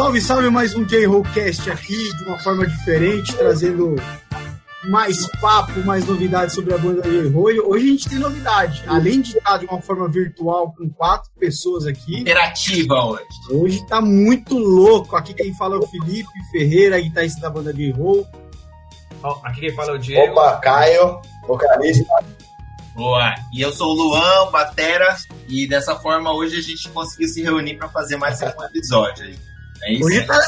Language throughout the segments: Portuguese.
Salve, salve, mais um J-Rollcast aqui, de uma forma diferente, trazendo mais papo, mais novidades sobre a banda J-Roll. Hoje a gente tem novidade, além de estar de uma forma virtual com quatro pessoas aqui. Interativa hoje. Hoje tá muito louco. Aqui quem fala é o Felipe Ferreira, guitarrista da banda J-Roll. Aqui quem fala é o Diego. Opa, Caio, vocalista. Boa. E eu sou o Luan, batera, e dessa forma hoje a gente conseguiu se reunir para fazer mais um episódio aí. É isso hoje, tá,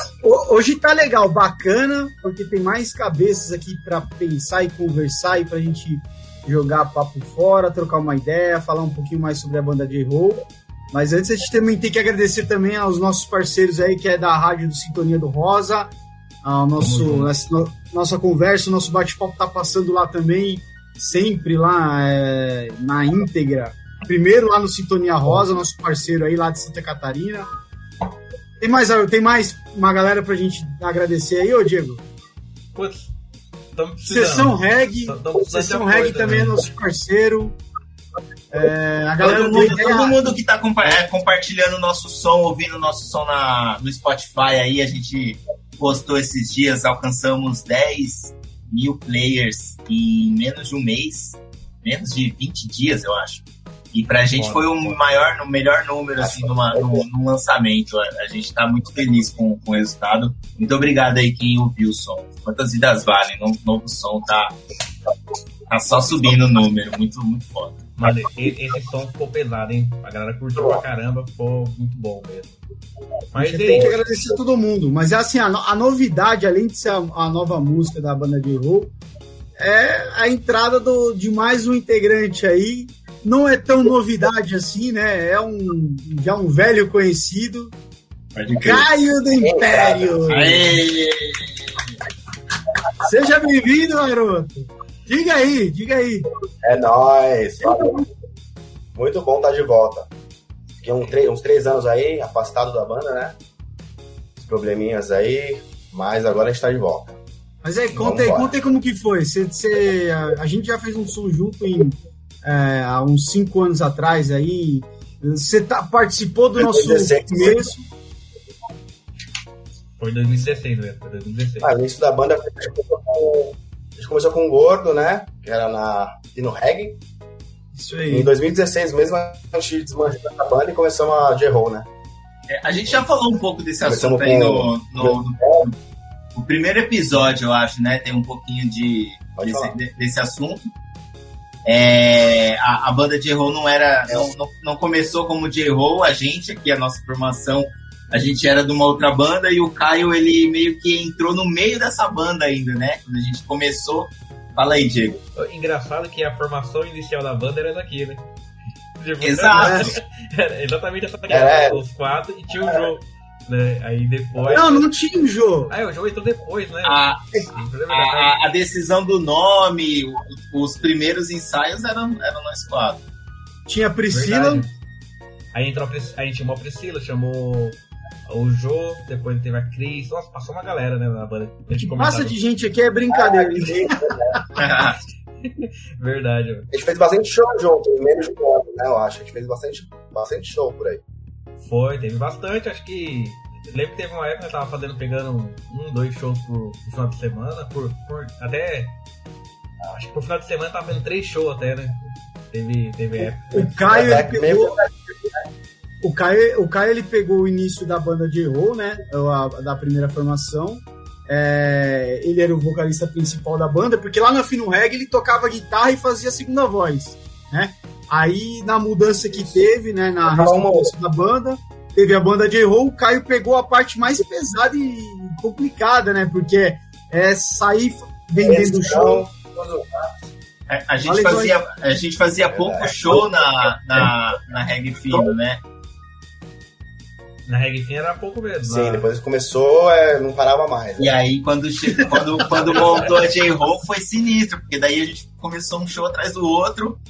hoje tá legal, bacana, porque tem mais cabeças aqui para pensar e conversar e pra gente jogar papo fora, trocar uma ideia, falar um pouquinho mais sobre a banda J-Roll. Mas antes a gente também tem que agradecer também aos nossos parceiros aí, que é da Rádio do Sintonia do Rosa. Ao nosso, nossa, nossa conversa, o nosso bate-papo tá passando lá também, sempre lá é, na íntegra. Primeiro lá no Sintonia Rosa, nosso parceiro aí lá de Santa Catarina. Tem mais, tem mais uma galera pra gente agradecer aí, ô Diego? Putz, Sessão Reg, Sessão Reg também é nosso parceiro. É, a galera todo, mundo, todo mundo que tá compa é, compartilhando o nosso som, ouvindo o nosso som na, no Spotify aí, a gente postou esses dias, alcançamos 10 mil players em menos de um mês, menos de 20 dias, eu acho. E pra gente foi o maior, o melhor número assim numa, no, no, lançamento. A, gente tá muito feliz com, com o resultado. Muito obrigado aí quem ouviu o som. Quantas vidas valem? O novo som tá, tá só subindo o número. Muito, muito foda. Mano, esse som ficou pesado, hein? A galera curtiu pra caramba, ficou muito bom mesmo. Mas tem que agradecer a todo mundo. Mas é assim, a, a novidade, além de ser a, a, nova música da banda de roll, é a entrada do, de mais um integrante aí não é tão novidade assim, né? É um já um velho conhecido. Caio do Império. Aê! Seja bem-vindo, garoto. Diga aí, diga aí. É nóis. Muito bom estar de volta. Fiquei uns três, uns três anos aí, afastado da banda, né? Os probleminhas aí, mas agora a gente tá de volta. Mas aí, conta aí, conta aí como que foi. Você, você, a, a gente já fez um som junto em é, há uns cinco anos atrás aí. Você tá, participou do nosso 2016, começo. Foi 2016, né? Foi 2016. Ah, o início da banda a gente começou com, a gente começou com o Gordo, né? Que era na, no reggae. Isso aí. Em 2016 mesmo a gente desmanchou essa banda e começamos a J-Roll, né? É, a gente já falou um pouco desse começamos assunto aí no, no, no, no, primeiro episódio, eu acho, né? Tem um pouquinho de, desse, desse assunto. É, a, a, banda J-Roll não era. Não, não, não, começou como J-Roll, a gente aqui, a nossa formação, a gente era de uma outra banda e o Caio, ele meio que entrou no meio dessa banda ainda, né? Quando a gente começou. Fala aí, Diego. Engraçado que a formação inicial da banda era daqui, né? Tipo, Exato. Era exatamente essa daqui, é. os quatro e tinha o Joe. Né? Aí depois. Não, não tinha o jogo. Ah, o jogo entrou depois, né? A, a, a, decisão do nome, os primeiros ensaios eram, eram nós quatro. Tinha a Priscila. Verdade. Aí entrou a, a gente chamou a Priscila, chamou o Jô, depois teve a Cris. Nossa, passou uma galera, né, na banda. Massa de gente aqui é brincadeira. Ah, Verdade, mano. A gente fez bastante show junto, menos de um ano, né, eu acho. A gente fez bastante, bastante show por aí. Foi, teve bastante, acho que. Lembro que teve uma época que eu tava fazendo, pegando um, dois shows por, por final de semana, por, por até. Acho que por final de semana tava fazendo três shows até, né? Teve, teve época. O Caio, ele pegou, o Caio, o Caio ele pegou o início da banda de O, né? Da primeira formação. É, ele era o vocalista principal da banda, porque lá na Fino Reg ele tocava guitarra e fazia a segunda voz, né? Aí, na mudança que teve, né, na da banda, teve a banda de roll o Caio pegou a parte mais pesada e complicada, né? Porque é sair vendendo o show. É, a, gente fazia, a gente fazia pouco show na, na, na Reggae Fino, né? Na Reggae Fino era pouco mesmo. Sim, né? depois começou, é, não parava mais. Né? E aí, quando, quando, quando montou a J-Roll, foi sinistro, porque daí a gente começou um show atrás do outro.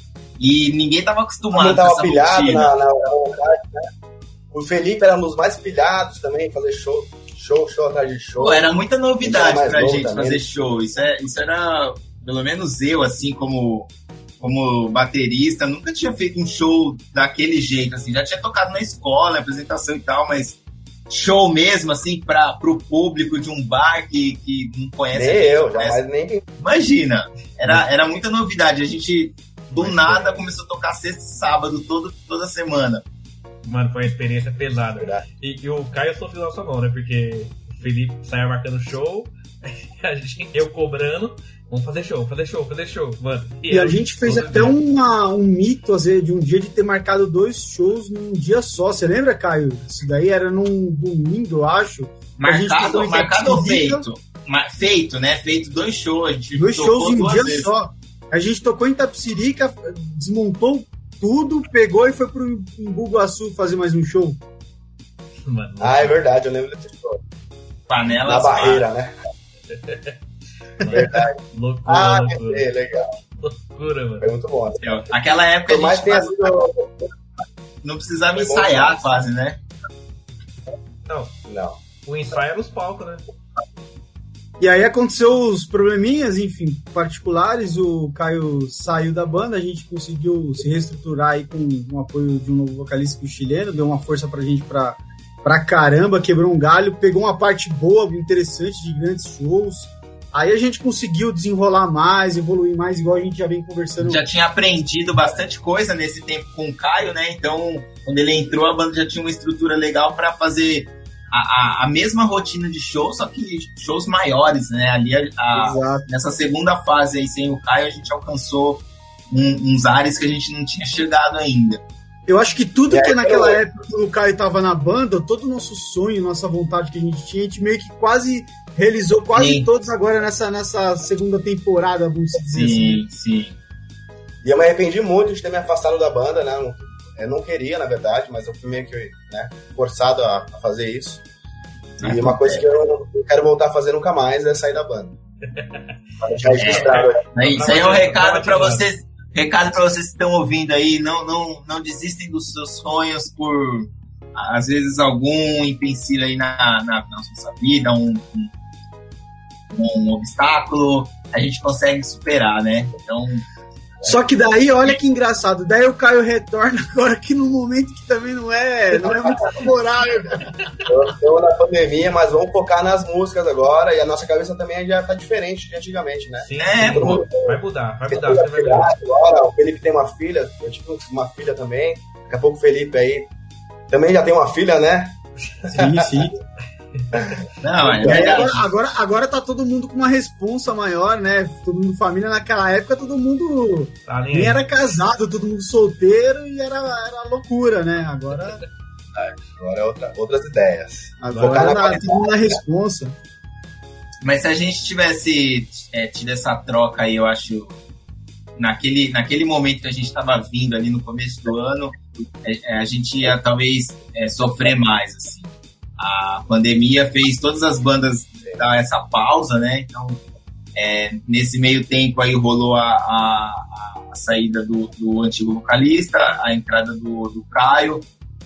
E ninguém tava acostumado ninguém tava pilhado na, na, vontade, né? O Felipe era um dos mais pilhados também, fazer show, show, show atrás de show. Pô, era muita novidade pra gente também. fazer show. Isso, é, isso era, pelo menos eu, assim, como, como baterista, nunca tinha feito um show daquele jeito, assim. Já tinha tocado na escola, apresentação e tal, mas show mesmo, assim, para o público de um bar que, que não conhece. Nem gente, eu, conhece. jamais nem. Imagina, era, era muita novidade. A gente, do nada, começou a tocar sexta e sábado todo, toda semana. Mano, foi uma experiência pesada. E, e o Caio sofreu nossa mão, né? Porque o Felipe saia marcando show, a gente, eu cobrando, Vamos fazer show, fazer show, fazer show, mano. E, e a gente fez até uma, um mito, às vezes, de um dia de ter marcado dois shows num dia só. Você lembra, Caio? Isso daí era num domingo, eu acho. Marcado, marcado ou feito? Feito, né? Feito dois shows. dois shows em um dia vezes. só. A gente tocou em Tapsirica, desmontou tudo, pegou e foi pro Bugaçu fazer mais um show. Mano, ah, é verdade, eu lembro desse show. Panela Na barreira, né? Verdade. loucura, ah, loucura. É, legal. Loucura, mano. Foi muito bom. Assim. Aquela época Por a gente sido... não precisava Foi ensaiar bom, quase, né? Não. Não. O ensaio é nos palcos, né? E aí aconteceu os probleminhas, enfim, particulares. O Caio saiu da banda, a gente conseguiu se reestruturar aí com o apoio de um novo vocalista chileno, deu uma força pra gente pra, pra caramba, quebrou um galho, pegou uma parte boa, interessante de grandes shows. Aí a gente conseguiu desenrolar mais, evoluir mais, igual a gente já vem conversando. Já tinha aprendido bastante coisa nesse tempo com o Caio, né? Então, quando ele entrou, a banda já tinha uma estrutura legal para fazer a, a, a, mesma rotina de shows, só que shows maiores, né? Ali, a, nessa segunda fase aí, sem o Caio, a gente alcançou um, uns ares que a gente não tinha chegado ainda. Eu acho que tudo é, que naquela eu... época, quando o Caio tava na banda, todo o nosso sonho, nossa vontade que a gente tinha, a gente meio que quase realizou quase sim. todos agora nessa, nessa segunda temporada, vamos dizer sim, assim. Sim, sim. E eu me arrependi muito de ter me afastado da banda, né? Eu não queria, na verdade, mas eu fui meio que né, forçado a, a fazer isso. E uma coisa que eu não quero voltar a fazer nunca mais é sair da banda. Já registrado. É, isso aí é um recado para vocês. Recado para vocês que estão ouvindo aí, não, não, não desistem dos seus sonhos por às vezes algum empecilho aí na, na, na nossa vida, um, um um obstáculo, a gente consegue superar, né? Então. Só que daí, olha que engraçado, daí o Caio retorna agora que no momento que também não é, não é muito favorável. Estamos na pandemia, mas vamos focar nas músicas agora e a nossa cabeça também já tá diferente de antigamente, né? Sim, é, mundo, vai mudar, vai mudar. Vai mudar. Agora, o Felipe tem uma filha, eu tive uma filha também, daqui a pouco o Felipe aí também já tem uma filha, né? Sim, sim. Não, é agora, agora, agora tá todo mundo com uma responsa maior, né? Todo mundo família. Naquela época, todo mundo tá nem era casado, todo mundo solteiro e era, era loucura, né? Agora. Agora é outra, outras ideias. Agora Focar na, todo mundo na responsa. Mas se a gente tivesse é, tido essa troca aí, eu acho, naquele, naquele momento que a gente estava vindo ali no começo do ano, é, é, a gente ia talvez é, sofrer mais, assim a pandemia fez todas as bandas dar essa pausa, né? Então, é, nesse meio tempo aí rolou a, a, a saída do, do, antigo vocalista, a entrada do, do Caio.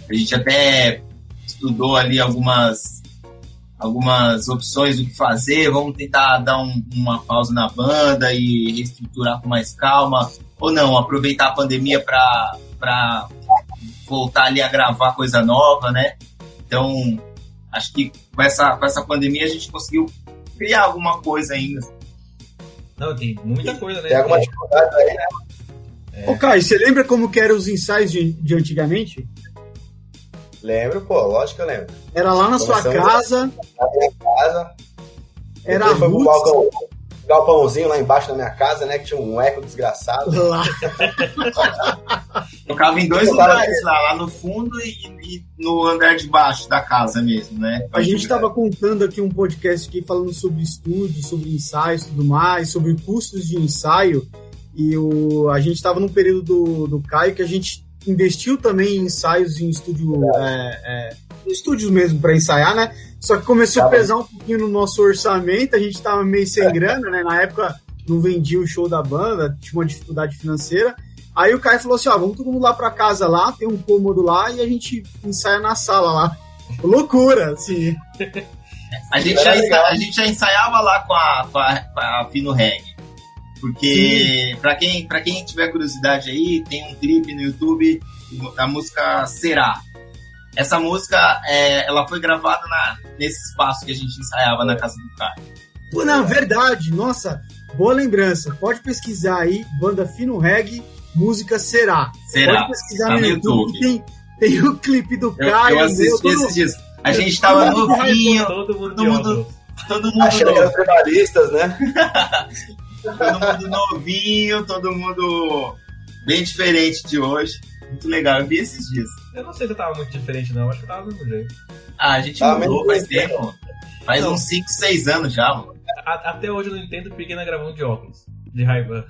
A gente até estudou ali algumas algumas opções do que fazer, vamos tentar dar um, uma pausa na banda e reestruturar com mais calma, ou não, aproveitar a pandemia para voltar ali a gravar coisa nova, né? Então, acho que com essa, com essa pandemia a gente conseguiu criar alguma coisa ainda. Não, tem muita coisa, né? Tem alguma dificuldade aí, né? É. Ô, Caio, você lembra como que eram os ensaios de, de antigamente? Lembro, pô, lógico que eu lembro. Era lá na Começamos sua casa. Na minha casa. Era a galpãozinho lá embaixo da minha casa, né? Que tinha um eco desgraçado. Lá. Tocava em dois lugares lá, lá no fundo e, e, no andar de baixo da casa mesmo, né? A gente estava contando aqui um podcast aqui falando sobre estúdio, sobre ensaios e tudo mais, sobre custos de ensaio. E o, a gente estava num período do, do Caio que a gente investiu também em ensaios em estúdio, é, é, estúdios mesmo para ensaiar, né? Só que começou tá a pesar um pouquinho no nosso orçamento, a gente tava meio sem grana, né? Na época não vendia o show da banda, tinha uma dificuldade financeira. Aí o Caio falou assim: ó, vamos todo mundo lá pra casa lá, tem um cômodo lá e a gente ensaia na sala lá. Loucura, assim. A gente, já, ensa... a gente já ensaiava lá com a, com a, com a Fino Reg. Porque, para quem, pra quem tiver curiosidade aí, tem um clipe no YouTube da música Será. Essa música, é, ela foi gravada na, nesse espaço que a gente ensaiava na casa do cara. Pô, não, verdade. Nossa, boa lembrança. Pode pesquisar aí, banda Fino Reggae, música Será. Será. Pode pesquisar tá no YouTube. YouTube. Tem, tem o clipe do Caio. Eu assisti esses dias. A gente tava novinho, todo mundo, todo mundo, todo mundo Achando que eram trabalhistas, né? todo mundo novinho, todo mundo bem diferente de hoje. Muito legal, eu vi esses dias. Eu não sei se eu tava muito diferente, não. Acho que eu tava do mesmo jeito. Ah, a gente tá mudou faz tempo. Faz não. uns 5, 6 anos já, mano. A, até hoje eu não entendo porque na gravando de óculos. De raiva.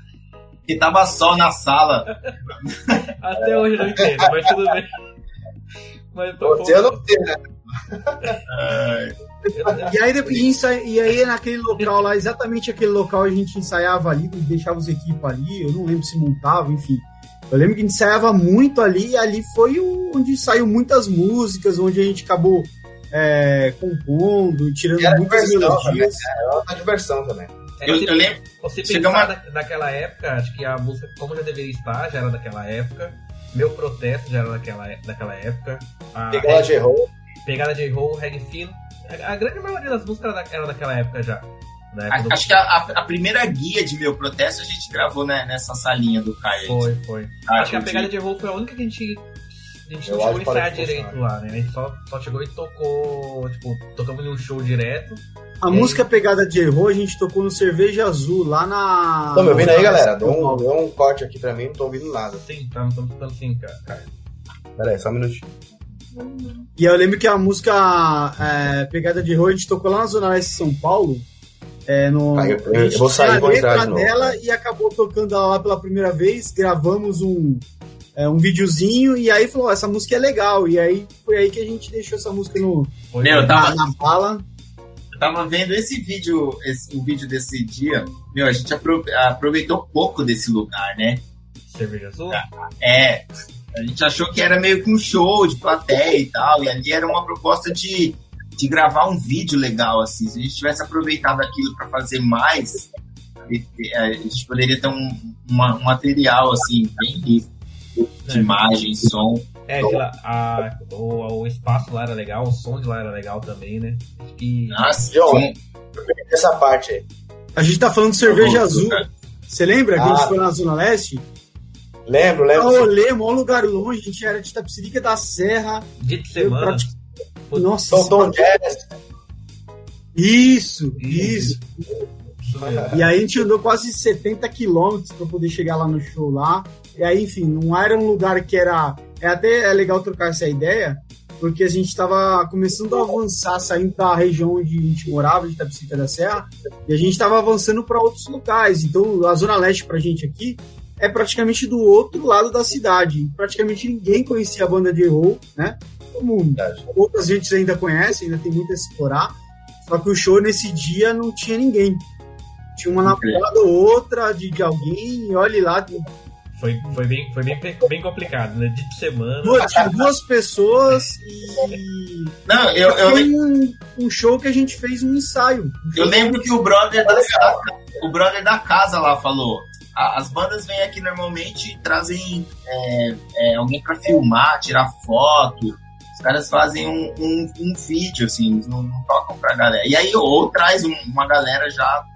Que tava sol na sala. até hoje eu não entendo, mas tudo bem. Mas, Você eu não sei, né? e aí, e aí naquele local lá, exatamente aquele local a gente ensaiava ali, deixava os equipes ali, eu não lembro se montava, enfim. Eu lembro que a gente ensaiava muito ali, e ali foi onde saiu muitas músicas, onde a gente acabou é, compondo, tirando muitas melodias. Também, era uma diversão também. É, eu, eu, lembro. Você pensar uma... daquela época, acho que a música Como Já Deveria Estar já era daquela época. Meu Protesto já era daquela, daquela época. A Pegada de Roll. Pegada de Roll, Reggae Fino. A, a, grande maioria das músicas era, da, era daquela época já. Né? Quando... Acho que a, a, primeira guia de meu protesto a gente gravou né, nessa salinha do Caio. Foi, foi. Ah, Acho que a pegada de rolo foi a única que a gente. A gente não chegou a ensaiar direito lá, né? A gente só, só chegou e tocou. Tipo, tocamos em um show direto. A música aí... Pegada de Erro a gente tocou no Cerveja Azul, lá na. Tô me ouvindo aí, galera? Deu um, deu um corte aqui pra mim, não tô ouvindo nada. Sim, tá, não tô escutando sim, cara. Pera aí, só um minutinho. E eu lembro que a música é, Pegada de Erro a gente tocou lá na Zona Leste de São Paulo. É, no, eu, eu, eu vou sair vou entrar dela e acabou tocando ela lá pela primeira vez. Gravamos um, é, um videozinho e aí falou: essa música é legal. E aí foi aí que a gente deixou essa música no, Meu, tava, na bala. Eu tava vendo esse vídeo, esse, o vídeo desse dia. Meu, a gente aproveitou pouco desse lugar, né? Cerveja Azul? É. A gente achou que era meio que um show de plateia e tal. E ali era uma proposta de de gravar um vídeo legal, assim. Se a gente tivesse aproveitado aquilo para fazer mais, a gente poderia ter um, uma, um material, assim, bem rico de é. imagem, som. É, lá, a, o, o espaço lá era legal, o som de lá era legal também, né? E... Nossa, John, essa parte aí. A gente tá falando de cerveja azul. Você lembra ah, que a gente ah. foi na Zona Leste? Lembro, lembro. Olê, maior lugar longe, a gente era de Tapsirica da Serra. Dia de semana. Nossa, Tom Jazz. Isso, isso. E aí a gente andou quase 70 quilômetros para poder chegar lá no show lá. E aí, enfim, não era um lugar que era. É até é legal trocar essa ideia, porque a gente estava começando a avançar, saindo da região onde a gente morava, de Itapecica da Serra, e a gente estava avançando para outros locais. Então, a Zona Leste para a gente aqui é praticamente do outro lado da cidade. Praticamente ninguém conhecia a banda de roll, né? Como outras gente ainda conhece, ainda tem muito a explorar. Só que o show nesse dia não tinha ninguém. Tinha uma namorada ou outra de, de alguém, e olhe lá. Foi, foi, bem, foi bem, bem complicado, né? De semana. Duas, tinha duas pessoas e. Não, eu. eu foi um, um, show que a gente fez um ensaio. Um eu lembro que o brother, da, o brother da casa lá falou: as bandas vêm aqui normalmente e trazem é, é, alguém para filmar, tirar foto. Os caras fazem um, um, um vídeo, assim, eles não, não, tocam pra galera. E aí, ou traz um, uma galera já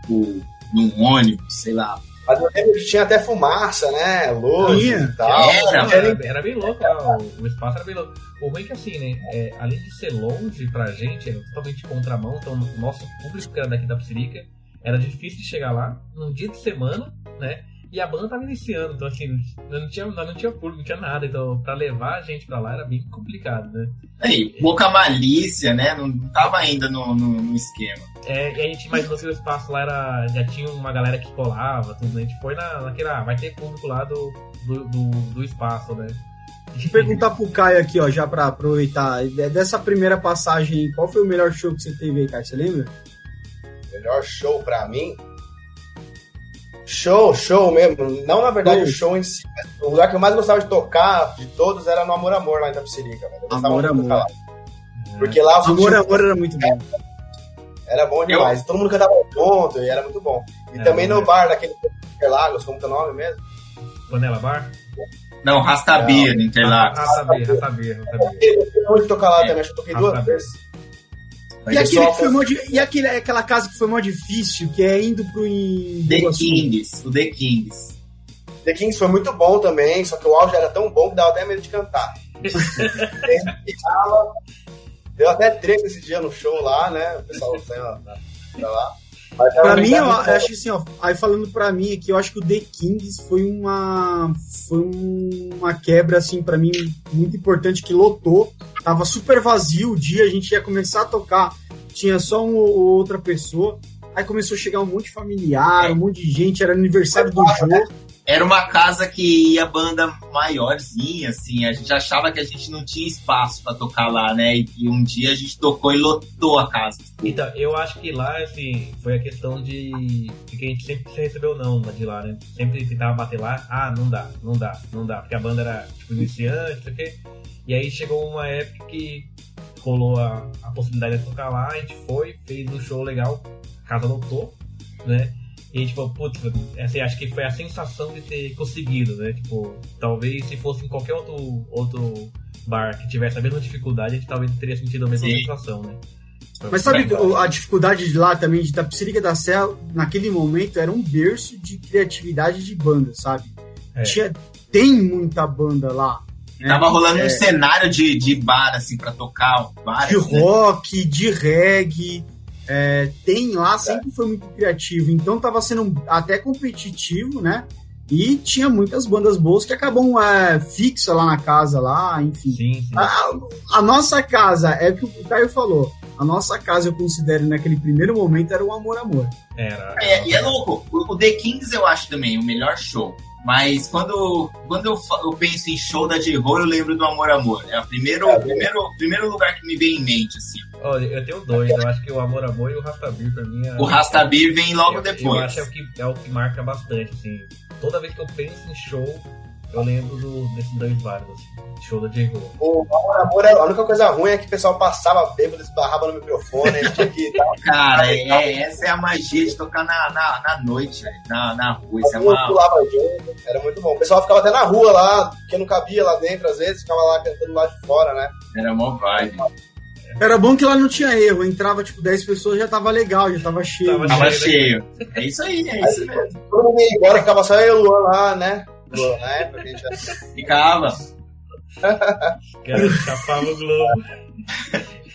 tipo, num ônibus, sei lá. Mas eu lembro que tinha até fumaça, né? Luz e tal. Era, era, era, bem louco, o, o, espaço era bem louco. O ruim é que assim, né? É, além de ser longe pra gente, é totalmente contramão, então o nosso público que era daqui da Psirica era difícil de chegar lá num dia de semana, né? E a banda tava iniciando, então assim, não tinha, não tinha público, não tinha nada. Então, pra levar a gente pra lá era bem complicado, né? Aí, pouca malícia, né? Não tava ainda no, no, no esquema. É, e a gente imaginou que o espaço lá era. Já tinha uma galera que colava, tudo, né? A gente foi na, naquela. Ah, vai ter público lá do, do, do, do espaço, né? Deixa eu perguntar pro Caio aqui, ó, já pra aproveitar. Dessa primeira passagem, qual foi o melhor show que você teve aí, Caio? Você lembra? Melhor show pra mim? Show, show mesmo. Não, na verdade, o show em si. O lugar que eu mais gostava de tocar de todos era no Amor Amor, lá em Tapsirica. Amor Amor. Porque lá... Amor Amor era muito bom. Era bom demais. Eu... Todo mundo cantava junto e era muito bom. E é, também no bar daquele Interlagos, como que é o nome mesmo? Panela Bar? Não, Rastabir, Interlagos. Rastabir, Rastabir, Rastabir. Eu tocar lá também, acho que eu toquei duas vezes. E, aquele que foi mó, e aquele, aquela casa que foi mó difícil, que é indo pro. The Kings, o The Kings. The Kings foi muito bom também, só que o áudio era tão bom que dava até medo de cantar. Deu até treta esse dia no show lá, né? O pessoal saiu pra lá. Pra mim, eu acho assim, ó, aí falando pra mim aqui, eu acho que o The Kings foi uma foi uma quebra, assim, pra mim, muito importante, que lotou, tava super vazio o dia, a gente ia começar a tocar, tinha só uma ou outra pessoa, aí começou a chegar um monte de familiar, um monte de gente, era aniversário do jogo, era uma casa que ia banda maiorzinha, assim. A gente achava que a gente não tinha espaço para tocar lá, né? E, e, um dia a gente tocou e lotou a casa. Então, eu acho que lá, assim, foi a questão de, de que a gente sempre recebeu não de lá, né? Sempre tentava bater lá, ah, não dá, não dá, não dá. Porque a banda era, tipo, iniciante, não sei o quê. E aí chegou uma época que rolou a, a possibilidade de tocar lá, a gente foi, fez um show legal, a casa lotou, né? E a gente falou, putz, assim, acho que foi a sensação de ter conseguido, né? Tipo, talvez se fosse em qualquer outro, outro bar que tivesse a mesma dificuldade, a gente talvez teria sentido a mesma Sim. sensação, né? Mas sabe a dificuldade de lá também, de Tapicirica da Serra, naquele momento era um berço de criatividade de banda, sabe? É. Tinha, tem muita banda lá. Né? Tava rolando é. um cenário de, de bar, assim, pra tocar várias, De né? rock, né? de reggae, é, tem lá, sempre foi muito criativo, então estava sendo até competitivo, né? E tinha muitas bandas boas que acabam é, fixa lá na casa, lá, enfim. Sim, sim. A, a, nossa casa, é o que o Caio falou, a nossa casa eu considero naquele primeiro momento era o Amor Amor. Era. É, e é louco, o The Kings eu acho também o melhor show. Mas quando, quando eu, eu penso em show da J-Ho, eu lembro do Amor Amor. É o primeiro, é, primeiro, primeiro lugar que me vem em mente, assim. Olha, eu tenho dois. Eu acho que o Amor Amor e o Rastabir, pra mim... É... O Rastabir vem logo eu, depois. Eu acho que é o, que é o que marca bastante, assim. Toda vez que eu penso em show, eu lembro do, desses dois bares, assim, show da J-Ho. O amor, a única coisa ruim é que o pessoal passava bêbado, esbarrava no microfone, tinha que... Cara, é, é, essa é a magia de tocar na, na, na noite, na, na rua. Isso é uma... pulava junto, era muito bom. O pessoal ficava até na rua lá, porque não cabia lá dentro, às vezes, ficava lá cantando lá de fora, né? Era mó vibe. Era bom que lá não tinha erro, entrava tipo 10 pessoas já tava legal, já tava cheio. Tava, tava cheio. Né? É isso aí, é isso mesmo. Todo mundo ia embora, ficava só eu e o Luan lá, né? Na época a gente já... Ficava. Cara, chapava o Globo.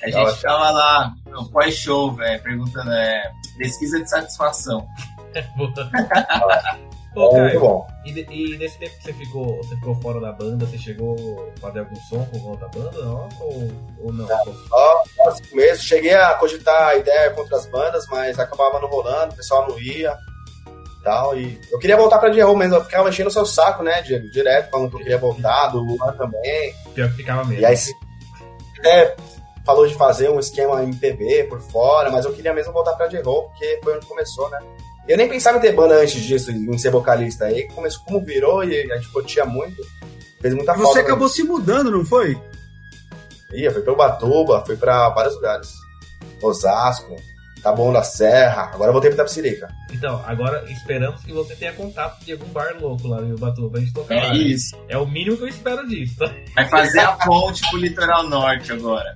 A gente tava lá no pós-show, velho, perguntando, é, pesquisa de satisfação. É Pô, Caio, bom. E, e, nesse tempo que você ficou, você ficou fora da banda, você chegou a fazer algum som com outra banda não? Ou, ou não? Só, só cinco meses. Cheguei a cogitar a ideia contra as bandas, mas acabava não rolando, o pessoal não ia tal. E eu queria voltar pra Diego, mas eu ficava enchendo o seu saco, né, Diego? Direto, falando que eu queria voltar, do Luan também. Pior que ficava mesmo. E aí, é, falou de fazer um esquema MPB por fora, mas eu queria mesmo voltar pra Diego, porque foi onde começou, né? Eu nem pensava em ter banda antes disso, em ser vocalista. Aí começou como virou e a gente curtia muito. Fez muita falta. Você acabou se mudando, não foi? Ia, foi pra Ubatuba, foi pra vários lugares. Osasco, tá bom da Serra, agora voltei pra Tapsirica. Então, agora esperamos que você tenha contato de algum bar louco lá no Ubatuba pra gente tocar é lá. Né? Isso. Né? É o mínimo que eu espero disso. Tá? Vai fazer a ponte pro litoral norte agora.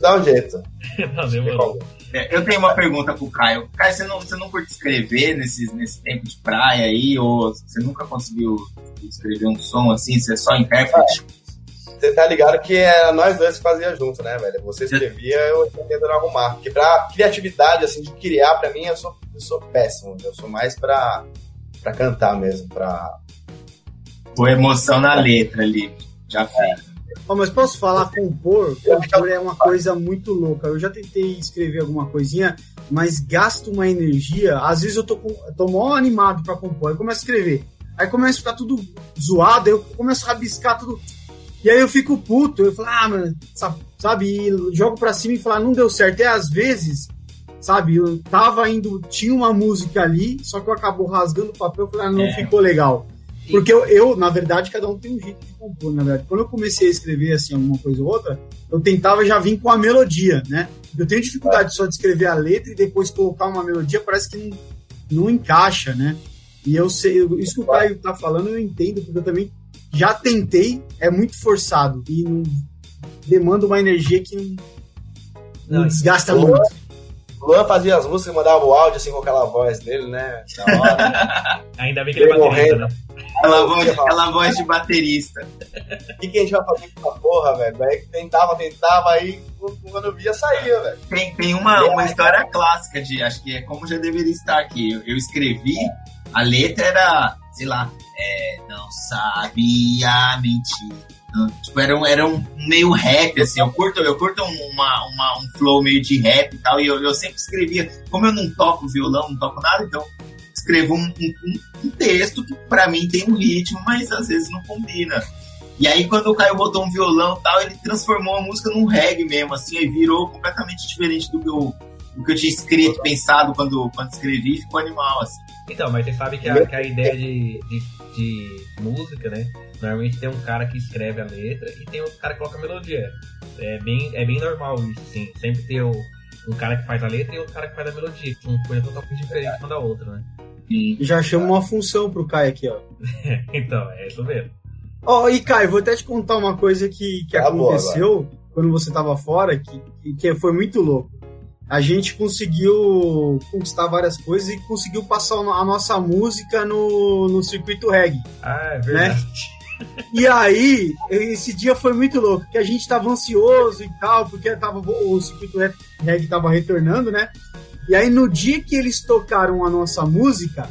Dá um jeito. não, demorou. É, eu tenho uma pergunta pro Caio. Caio, você não, você não curte escrever nesse, nesse tempo de praia aí? Ou você nunca conseguiu escrever um som assim? Você é só intérprete? Você tá ligado que era nós dois que fazia junto, né, velho? Você escrevia, eu tentando arrumar. Porque pra criatividade, assim, de criar, pra mim, eu sou, eu sou péssimo. Eu sou mais pra, pra cantar mesmo, pra... Pôr emoção na letra ali, já fez. Oh, mas posso falar, compor? Compor é uma coisa muito louca. Eu já tentei escrever alguma coisinha, mas gasto uma energia. Às vezes eu tô, com, tô mó animado pra compor. Aí começo a escrever. Aí começa a ficar tudo zoado, aí eu começo a rabiscar tudo. E aí eu fico puto. Eu falo, ah, mano, sabe? E jogo pra cima e falo, não deu certo. E às vezes, sabe, eu tava indo, tinha uma música ali, só que eu acabou rasgando o papel e falei, ah, não é. ficou legal. Porque eu, eu, na verdade, cada um tem um jeito de compor, na verdade. Quando eu comecei a escrever, assim, alguma coisa ou outra, eu tentava já vir com a melodia, né? Eu tenho dificuldade só de escrever a letra e depois colocar uma melodia, parece que não, não encaixa, né? E eu sei, isso que o Caio tá falando, eu entendo, porque eu também já tentei, é muito forçado e não, demanda uma energia que não, não desgasta Luan, muito. Luan fazia as músicas, mandava o áudio assim com aquela voz dele, né? Ainda bem que ele é baterista, né? Aquela voz, aquela voz de baterista. O que, que a gente vai fazer com essa porra, velho? Aí tentava, tentava, aí quando via, saía, velho. Tem, tem uma, uma história clássica de, acho que é como já deveria estar aqui. Eu, eu escrevi, a letra era, sei lá, é, não sabia mentir. Tipo, era um, era um meio rap, assim, eu curto, eu curto uma, uma, um flow meio de rap e tal, e eu, eu sempre escrevia, como eu não toco violão, não toco nada, então escrevo um, um, um texto que para mim tem um ritmo, mas às vezes não combina. E aí quando o Caio botou um violão e tal, ele transformou a música num reggae mesmo, assim, e virou completamente diferente do que do que eu tinha escrito, pensado quando, quando escrevi, ficou animal, assim. Então, mas você sabe que a, que a ideia de, de, de música, né? Normalmente tem um cara que escreve a letra e tem outro cara que coloca a melodia. É bem, é bem normal isso, sim. Sempre tem o, um cara que faz a letra e outro cara que faz a melodia, que são coisas totalmente diferentes uma da outra, né? E já chama uma função pro Caio aqui, ó. então, é isso mesmo. Ó, oh, e Caio, vou até te contar uma coisa que, que tá aconteceu boa, quando você tava fora, que, que foi muito louco. A gente conseguiu conquistar várias coisas e conseguiu passar a nossa música no, no circuito reggae. Ah, é verdade. Né? E aí, esse dia foi muito louco, que a gente tava ansioso e tal, porque tava, o circuito reggae tava retornando, né? E aí, no dia que eles tocaram a nossa música,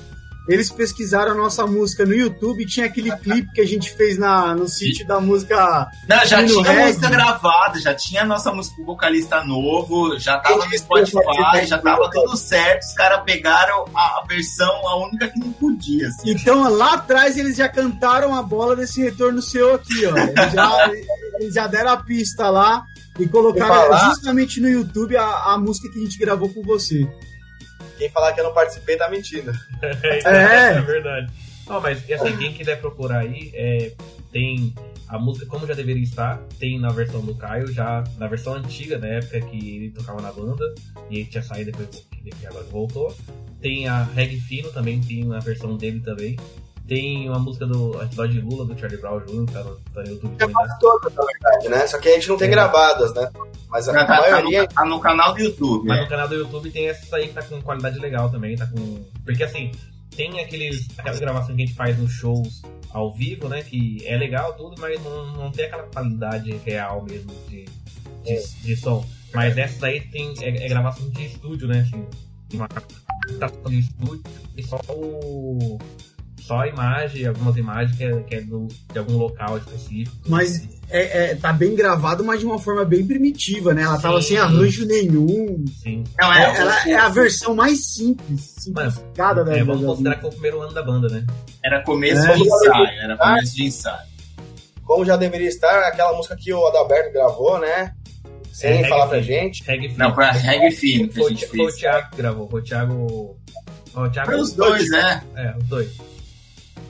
eles pesquisaram a nossa música no YouTube, tinha aquele clipe que a gente fez na, no sítio da música. Não, já tinha a música gravada, já tinha a nossa música vocalista novo, já tava no Spotify, já tava tudo certo. Os caras pegaram a, versão, a única que não podia. Assim. Então, lá atrás, eles já cantaram a bola desse retorno seu aqui, ó. Eles já, eles já deram a pista lá e colocaram justamente no YouTube a, a música que a gente gravou com você. Quem falar que eu não participei tá mentindo. é, é. é verdade. Não, mas assim, quem quiser procurar aí, é, tem a música como já deveria estar, tem na versão do Caio, já na versão antiga, na época que ele tocava na banda, e ele tinha saído depois que agora voltou. Tem a Reg Fino também, tem na versão dele também. Tem uma música do Episódio de Lula, do Charlie Brown Jr., tá no, tá no YouTube. Já quase todas, na verdade, né? Só que a gente não tem é. gravadas, né? Mas a, tá, maioria... Tá no, tá no, canal do YouTube. Mas né? no canal do YouTube tem essa aí que tá com qualidade legal também, tá com... Porque assim, tem aqueles, aquelas gravações que a gente faz nos shows ao vivo, né? Que é legal tudo, mas não, não tem aquela qualidade real mesmo de, de, é. de som. Mas essa aí tem, é, é, gravação de estúdio, né? Assim, uma gravação de estúdio e só o só a imagem, algumas imagens que é, que é do, de algum local específico. Mas é, é, tá bem gravado, mas de uma forma bem primitiva, né? Ela Sim. tava sem arranjo nenhum. Sim. Não, é, é ela é a versão mais simples, simplificada da é, Vamos considerar que foi o primeiro ano da banda, né? Era começo é. de ensaio, era começo de ensaio. Como já deveria estar, aquela música que o Adalberto gravou, né? Sem é, falar pra gente. Não, pra reggae fino que a gente fez. Foi o Thiago que gravou, foi o Thiago... O Thiago foi os dois, né? É, os dois.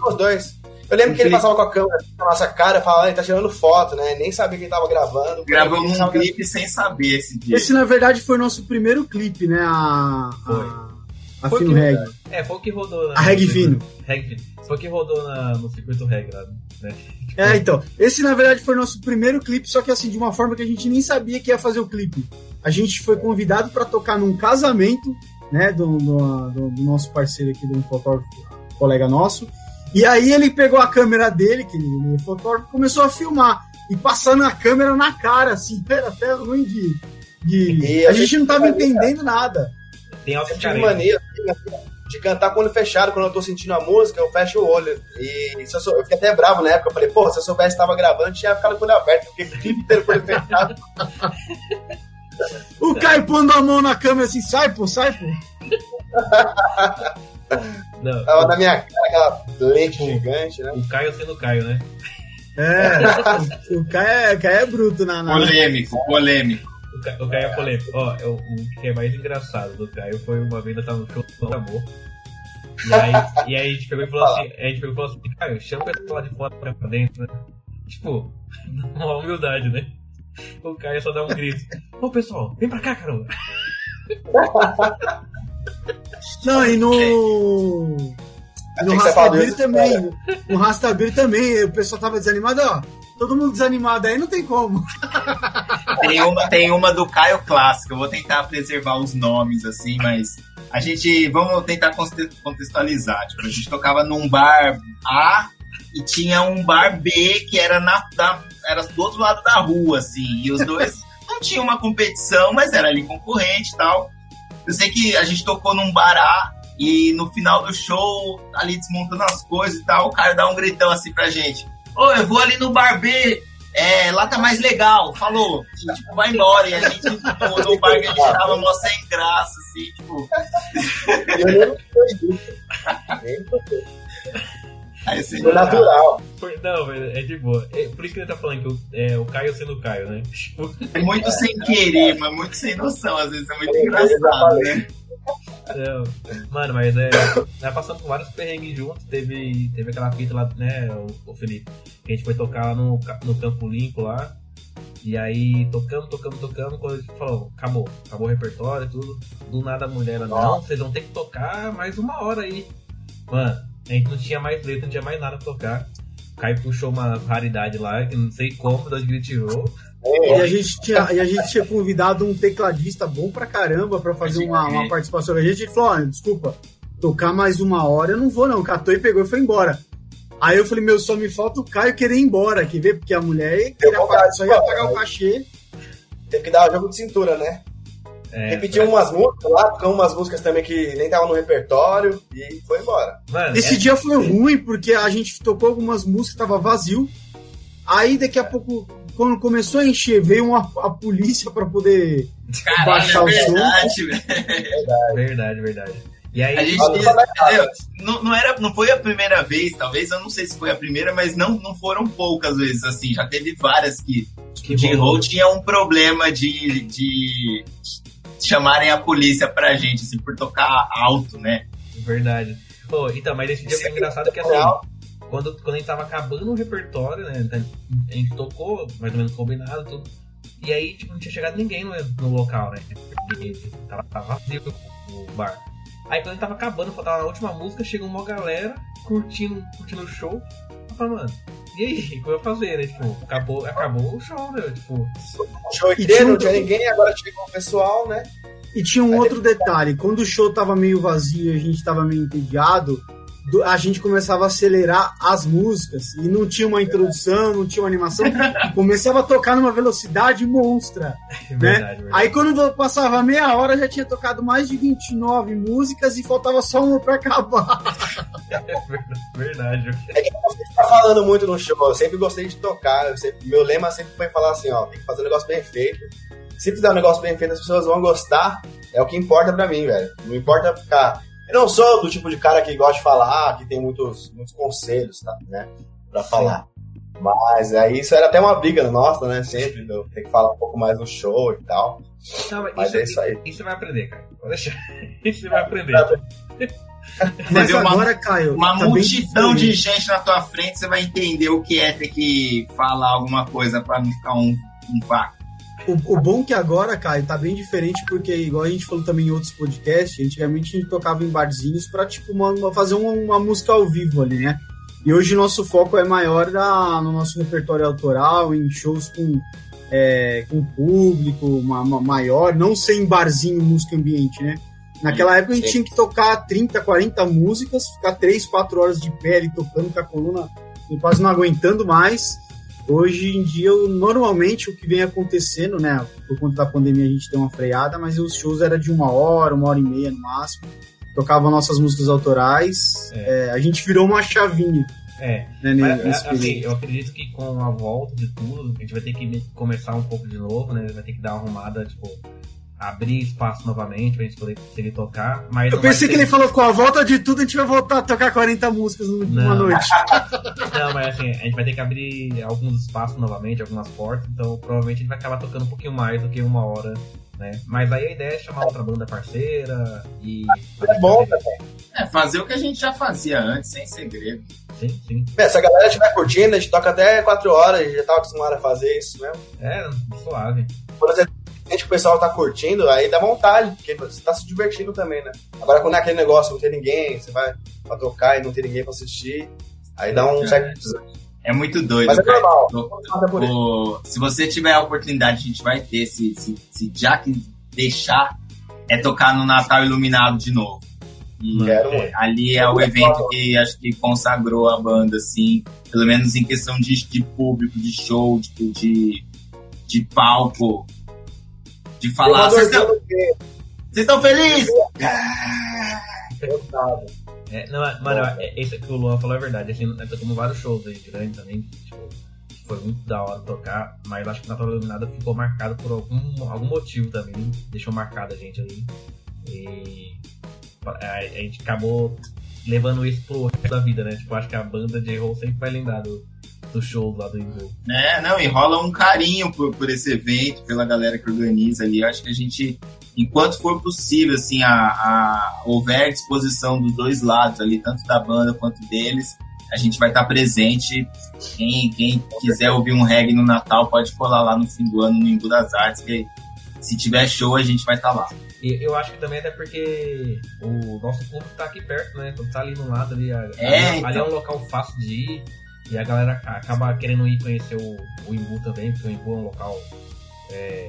Os dois. Eu lembro que ele passava com a câmera na nossa cara, falando, ele tá tirando foto, né? Nem sabia que ele tava gravando. Gravamos um clipe sem saber esse dia. Esse, na verdade, foi o nosso primeiro clipe, né? A. A, a foi Fino Reg. É, foi o que rodou. A Reg Fino. Reg Fino. Foi o que rodou na, no circuito Reg lá, né? É, então. Esse, na verdade, foi o nosso primeiro clipe, só que assim, de uma forma que a gente nem sabia que ia fazer o clipe. A gente foi convidado para tocar num casamento, né? Do, do, do, do nosso parceiro aqui, do fotógrafo, colega nosso. E aí ele pegou a câmera dele, que ele é fotógrafo, começou a filmar. E passando a câmera na cara, assim, era até ruim de. de... a, gente não tava entendendo nada. Tem eu tive mania de cantar com o olho fechado, quando eu tô sentindo a música, eu fecho o olho. E eu, sou, eu, fiquei até bravo na época, eu falei, pô, se eu soubesse que tava gravando, tinha ficado com o olho aberto, porque o clipe inteiro com o olho fechado. o Caio pondo a mão na câmera assim, sai, pô, sai, pô. Não, Tava na minha cara aquela lente gigante, né? O Caio sendo Caio, né? É, o Caio é, Caio é bruto na, na. Polêmico, polêmico. O Caio, o Caio é polêmico. Ó, o, o que é mais engraçado do Caio foi uma vez eu tava no show do amor. E aí, e aí a gente pegou e falou assim, a gente pegou e falou assim, Caio, chama o pessoal lá de fora pra, pra dentro, né? Tipo, uma humildade, né? O Caio só dá um grito. Ô pessoal, vem pra cá, caramba! Não, e no. no Rastabir também. No Rastabir também, o pessoal tava desanimado, ó. Todo mundo desanimado aí, não tem como. Tem uma, tem uma do Caio Clássico, eu vou tentar preservar os nomes, assim, mas a gente, vamos tentar contextualizar. Tipo, a gente tocava num bar A e tinha um bar B que era, na, da, era do outro lado da rua, assim, e os dois não tinham uma competição, mas era ali concorrente e tal. Eu sei que a gente tocou num bar A e no final do show, ali desmontando as coisas e tal, o cara dá um gritão assim pra gente. Ô, eu vou ali no bar B, é, lá tá mais legal, falou. E, tipo, vai embora. E a gente, no bar que a gente tava mó sem graça, assim, tipo. Eu lembro. Aí, assim, foi natural. Não, é de boa. É, por isso que ele tá falando que o, é, o Caio sendo o Caio, né? É muito sem querer, mas muito sem noção. Às vezes é muito engraçado, né? Não, mano, mas é. Nós passamos por vários perrengues juntos. Teve, teve aquela fita lá, né, o, o Felipe? Que a gente foi tocar lá no, no Campo Limpo lá. E aí, tocando, tocando, tocando, quando a gente falou, acabou, acabou o repertório e tudo. Do nada a mulher, não, vocês vão ter que tocar mais uma hora aí. Mano, a gente não tinha mais letra, não tinha mais nada pra tocar. Kai puxou uma raridade lá, que não sei como, da gente tirou. E a gente tinha, e a gente tinha convidado um tecladista bom pra caramba pra fazer uma, uma participação. A gente falou: olha, desculpa, tocar mais uma hora eu não vou, não. Catou e pegou e foi embora. Aí eu falei: meu, só me falta o Caio querer ir embora, quer ver? Porque a mulher queria só ia pagar o cachê. Teve que dar o jogo de cintura, né? É, Repetiu é. umas músicas lá, tocou umas músicas também que nem estavam no repertório e foi embora. Mano, Esse é... dia foi ruim porque a gente tocou algumas músicas, tava vazio. Aí daqui a pouco quando começou a encher, veio uma, a polícia para poder Caralho, baixar é o verdade, som. Verdade, verdade, verdade. E aí, a gente não, não, era, não foi a primeira vez, talvez, eu não sei se foi a primeira, mas não, não foram poucas vezes, assim, já teve várias que, que o J-Roll tinha um problema de, de chamarem a polícia pra gente, assim, por tocar alto, né? Verdade. Pô, então, mas esse dia foi engraçado que assim, quando, quando a gente tava acabando o repertório, né? Então, a gente tocou, mais ou menos combinado, tudo. E aí, tipo, não tinha chegado ninguém no, no local, né? Porque tava, tava vazio o bar. Aí quando a gente tava acabando, faltava a última música, chegou uma galera curtindo, curtindo o show. Eu falei, mano, e aí, o que eu ia fazer, né? Tipo, acabou, acabou o show, né? Tipo. Show inteiro, não tinha ninguém, agora chegou o pessoal, né? E tinha um Aí outro detalhe, quando o show tava meio vazio e a gente tava meio entediado, a gente começava a acelerar as músicas e não tinha uma introdução, não tinha uma animação, começava a tocar numa velocidade monstra. É né? Verdade, verdade. Aí quando passava meia hora já tinha tocado mais de 29 músicas e faltava só uma pra acabar. É verdade. É que você tá falando muito no show, eu sempre gostei de tocar, sempre, meu lema sempre foi falar assim, ó, tem que fazer um negócio bem feito. Se fizer um negócio bem feito, as pessoas vão gostar, é o que importa pra mim, velho. Não importa ficar eu não sou do tipo de cara que gosta de falar, que tem muitos, muitos conselhos, tá, né? Pra falar. Sim. Mas aí isso era até uma briga nossa, né? Sempre, eu ter que falar um pouco mais no show e tal. Não, mas, mas isso, é isso aí. Isso você vai aprender, cara. Pode deixar. Isso você vai aprender. Mas uma, agora, Caio, uma tá multidão de gente na tua frente, você vai entender o que é ter que falar alguma coisa para não ficar um, um vácuo. O, o bom que agora, Caio, tá bem diferente, porque, igual a gente falou também em outros podcasts, antigamente a gente tocava em barzinhos pra, tipo, uma, fazer uma, uma, música ao vivo ali, né? E hoje nosso foco é maior na, no nosso repertório autoral, em shows com, é, com público uma, uma maior, não sem barzinho, música ambiente, né? Naquela época a gente tinha que tocar 30, 40 músicas, ficar 3, 4 horas de pé ali tocando com a coluna quase não aguentando mais. Hoje em dia, eu, normalmente, o que vem acontecendo, né? Por conta da pandemia, a gente deu uma freada, mas os shows eram de uma hora, uma hora e meia no máximo. Tocava nossas músicas autorais. É. É, a gente virou uma chavinha. É, né, mas, assim, eu acredito que com a volta de tudo, a gente vai ter que começar um pouco de novo, né? Vai ter que dar uma arrumada, tipo, abrir espaço novamente pra gente poder conseguir tocar. Mas eu pensei que ele falou com a volta de tudo a gente vai voltar a tocar 40 músicas numa noite. Não, mas assim, a gente vai ter que abrir alguns espaços novamente, algumas portas, então provavelmente a gente vai acabar tocando um pouquinho mais do que uma hora. Né? Mas aí a ideia é chamar outra banda parceira e. É bom também. É, fazer o que a gente já fazia antes, sem segredo. Sim, sim. É, se a galera estiver curtindo, a gente toca até 4 horas, a gente já tava acostumado a fazer isso mesmo. É, suave. Por exemplo, sente que o pessoal tá curtindo, aí dá vontade, porque você tá se divertindo também, né? Agora quando é aquele negócio, não tem ninguém, você vai pra tocar e não tem ninguém pra assistir, aí dá um certo é muito doido. Mas é normal. O, se você tiver a oportunidade, a gente vai ter. Se, se, se já que deixar, é tocar no Natal Iluminado de novo. E, é, ali é o evento que acho que consagrou a banda, assim, pelo menos em questão de, de público, de show, de, de, de palco, de falar. Vocês estão felizes? Eu tava. É, não, mano, é, esse que o Luan falou é verdade. Assim, nós tocamos vários shows aí grandes também. Tipo, foi muito da hora tocar, mas acho que Natal Iluminado ficou marcado por algum, algum motivo também. Deixou marcado a gente aí. E a, a gente acabou levando isso pro resto da vida, né? Tipo, acho que a banda de roll sempre vai lembrar do, do show lá do Imbu. É, não, e rola um carinho por, por esse evento, pela galera que organiza ali. Eu acho que a gente enquanto for possível, assim, a, a, houver disposição dos dois lados ali, tanto da banda quanto deles, a gente vai estar presente. Quem, quem quiser ouvir um reggae no Natal pode colar lá no fim do ano no Imbu das Artes, que se tiver show a gente vai estar lá. E eu acho que também até porque o nosso público está aqui perto, né? Então tá ali no lado ali. É, ali, então. ali é um local fácil de ir. E a galera acaba querendo ir conhecer o, o Imbu também, porque o Imbu é um local é,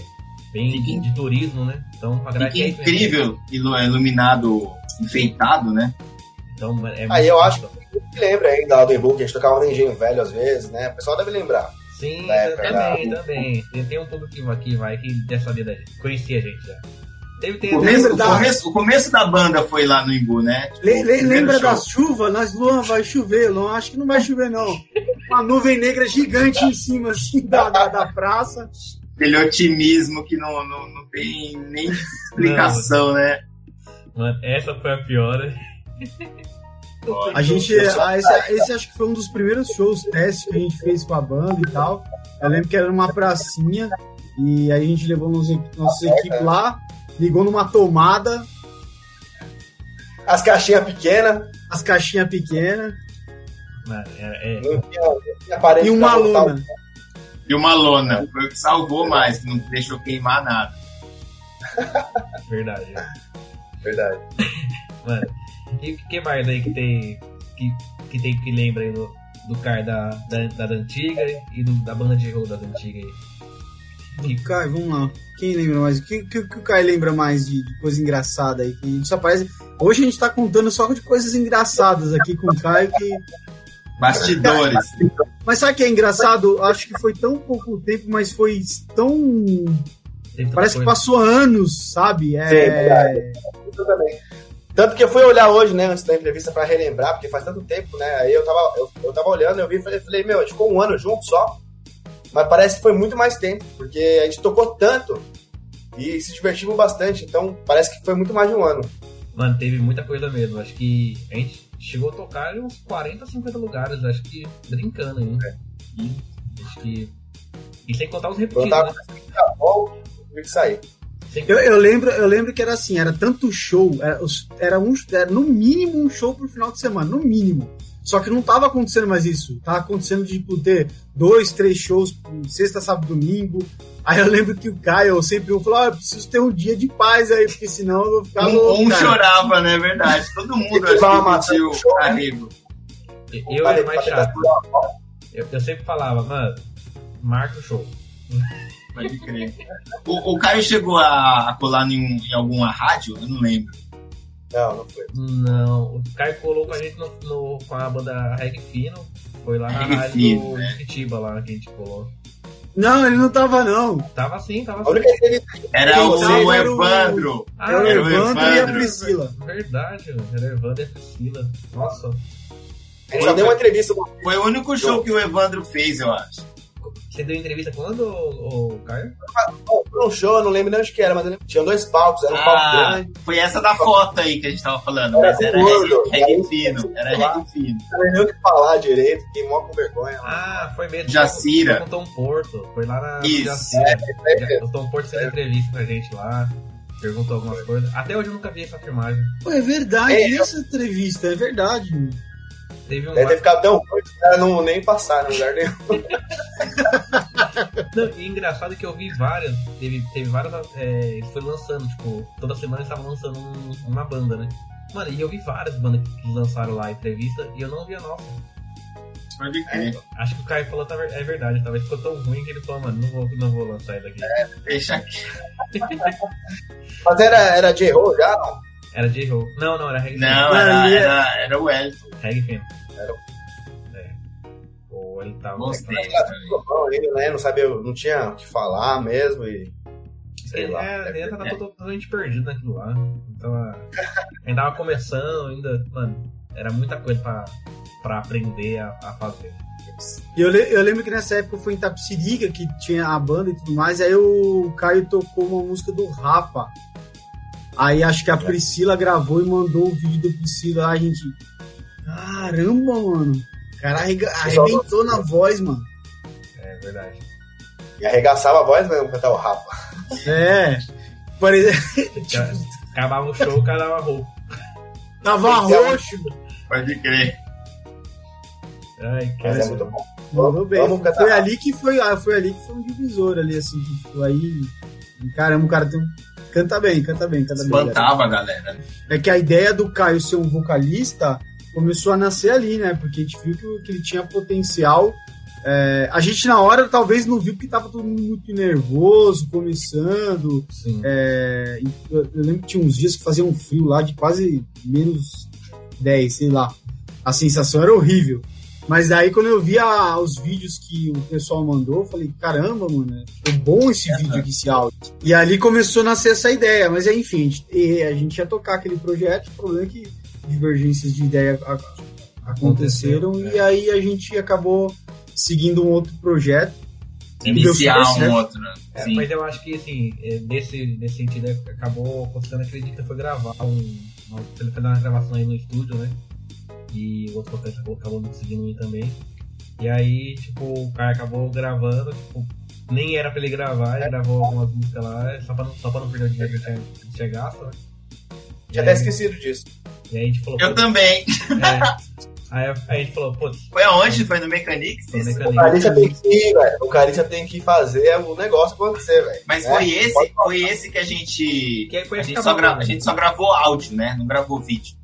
bem Fica de turismo, né? Então, pra Fica incrível, iluminado, enfeitado, né? Então, é Aí eu acho que lembra ainda do Ebook, a gente tocava no Engenho Velho às vezes, né? O pessoal deve lembrar. Sim, também, também. Tem, tem um público aqui vai que deve saber da gente. Conhecia a gente já. Deve ter, começo, da... começo, o começo da banda foi lá no Imbu, né? Le, le, lembra da chuva? Nós, Luan, vai chover. Luan, acho que não vai chover, não. Uma nuvem negra gigante em cima, assim, da, da, da praça aquele otimismo que não, não, não tem nem explicação, não, né? Mano, essa foi a pior. A gente. A, esse, esse, acho que foi um dos primeiros shows testes que a gente fez com a banda e tal. Eu lembro que era numa pracinha e aí a gente levou nos, nossas equipes lá, ligou numa tomada. As caixinhas pequenas. As caixinhas pequenas. É, é... E uma luna e uma lona. Foi o que salvou mais, que não deixou queimar nada. Verdade. Verdade. Mano, e o que mais aí que tem que, que tem que lembra aí do, do cara da, da, da, antiga e do, da banda de roda da antiga aí? Do Kai, vamos lá. Quem lembra mais? O que, que, que, o Kai lembra mais de, de coisa engraçada aí? Que só parece... Hoje a gente tá contando só de coisas engraçadas aqui com o Kai que Bastidores. Mas sabe o que é engraçado? Acho que foi tão pouco tempo, mas foi tão. Parece que passou anos, sabe? É... Sim, é Tanto que eu fui olhar hoje, né, antes da entrevista para relembrar, porque faz tanto tempo, né? Aí eu tava, eu, eu tava olhando, eu vi e falei, falei, meu, a gente ficou um ano junto só. Mas parece que foi muito mais tempo, porque a gente tocou tanto e se divertimos bastante, então parece que foi muito mais de um ano. Mano, teve muita coisa mesmo. Acho que a gente chegou a tocar em uns 40, 50 lugares, acho que brincando ainda. É. E, acho que. E sem contar os repetidos. Né? que sair. Eu, eu, lembro, eu lembro que era assim, era tanto show, era, era, um, era no mínimo um show por final de semana, no mínimo. Só que não tava acontecendo mais isso. Tava acontecendo de tipo, ter dois, três shows, sexta, sábado, domingo. Aí eu lembro que o Caio sempre falou: ah, eu preciso ter um dia de paz aí, porque senão eu vou ficar um, louco. Um cara. chorava, né? Verdade. Todo mundo acho que o carrego. Eu era mais chato. Eu, eu sempre falava, mano, marca o show. Pode crer. O, o Caio chegou a, a colar em, em alguma rádio? Eu não lembro. Não, não foi. Não, o Caio colou com a gente no, no com a banda Reg Fino. Foi lá na Reg rádio Fino, né? Curitiba lá que a gente colou. Não, ele não tava, não. Tava sim, tava sim. Era o, o Evandro. Ah, era o Evandro, e a Priscila. Verdade, era o Evandro e a Priscila. Nossa. A gente só deu uma entrevista. Foi o único show que o Evandro fez, eu acho. Você deu entrevista quando, o Caio? Foi um show, não lembro nem onde que era, mas tinha dois palcos, era um ah, palco grande. Foi essa da foto aí que a gente tava falando, mas era gordo, reggae, fino, era reggae fino. Não nem o que falar direito, fiquei mó com vergonha. Ah, foi mesmo. Jacira. Foi com o Tom Porto, foi lá na Isso. Jacira. É, é, o Tom Porto fez é. entrevista com a gente lá perguntou algumas coisas. Até hoje eu nunca vi essa filmagem. Pô, é verdade, é, essa entrevista, é verdade. Teve um Deve ter ficado tão ruim que os caras não nem passaram no lugar nenhum. Não, e engraçado é que eu vi várias, teve, teve várias, é, ele foi lançando, tipo, toda semana eles estavam lançando um, uma banda, né? Mano, e eu vi várias bandas que lançaram lá entrevista e eu não vi a nossa. Pode crer. É, acho que o Caio falou tá, é verdade, talvez ficou tão ruim que ele falou, mano, não vou, não vou lançar ele aqui. É, deixa aqui. Mas era, era J-Ho já, não? Era J-Ho. Não, não, era Reggae Não, era, era, era o Wellington. Reggae Finn. Era É. Ou ele tava... Gostei. Ele, né, não sabia, não tinha o que falar mesmo e... Sei Ele, lá. é, ele tava totalmente perdido naquilo lá. Então, a gente tava começando ainda, mano, era muita coisa pra, pra aprender a, a fazer. E eu, eu lembro que nessa época foi em Tapsirica que tinha a banda e tudo mais. Aí o Caio tocou uma música do Rapa. Aí acho que a Priscila gravou e mandou o vídeo do Priscila lá, a gente. Caramba, mano. O cara arrebentou na voz, mano. É verdade. E arregaçava a voz mesmo cantar o rapa. É. Pare... Ca- Acabava o show, o cara dava roupa. Tava roxo. Pode crer. Ai, Mas cara. é muito bom. Mandou bem. Vamos cantar. Foi ali que foi, ah, foi ali que foi um divisor ali, assim. que, tipo, aí. Caramba, o cara tem um. Canta bem, canta bem, canta bem. Espantava a galera. É que a ideia do Caio ser um vocalista começou a nascer ali, né? Porque a gente viu que, que ele tinha potencial. É, a gente, na hora, talvez não viu porque tava todo mundo muito nervoso, começando. É, eu, eu lembro que tinha uns dias que fazia um frio lá de quase menos 10, sei lá. A sensação era horrível. Mas daí, quando eu vi a- os vídeos que o pessoal mandou, eu falei: caramba, mano, é bom esse vídeo aqui, esse áudio. E ali começou a nascer essa ideia. Mas aí, enfim, a gente, e a gente ia tocar aquele projeto. O problema é que divergências de ideia aconteceram. Aconteceu, E aí a gente acabou seguindo um outro projeto. Iniciar super um certo. outro, né? É, mas eu acho que, assim, é, nesse, nesse sentido, é, acabou acontecendo aquele dia que foi gravar um. uma- Ele foi dar uma gravação aí no estúdio, né? E o outro vocalista acabou, me seguindo ir também. E aí, tipo, o cara acabou gravando, tipo, nem era pra ele gravar, ele gravou algumas músicas lá, só pra não, só pra não perder o dinheiro que ele tinha, que tinha gasto, né? Tinha até esquecido disso. E aí a gente falou, Eu pô, também. é, aí, aí a gente falou, putz, Foi aonde? Foi no Mechanics? Foi no? Mechanics. O Carissa tem que ir, velho. O Carissa tem que fazer o negócio acontecer, velho. Mas Né? foi esse, foi esse que a gente. que A gente, só acabou gra- a banda. a gente só gravou áudio, né? Não gravou vídeo.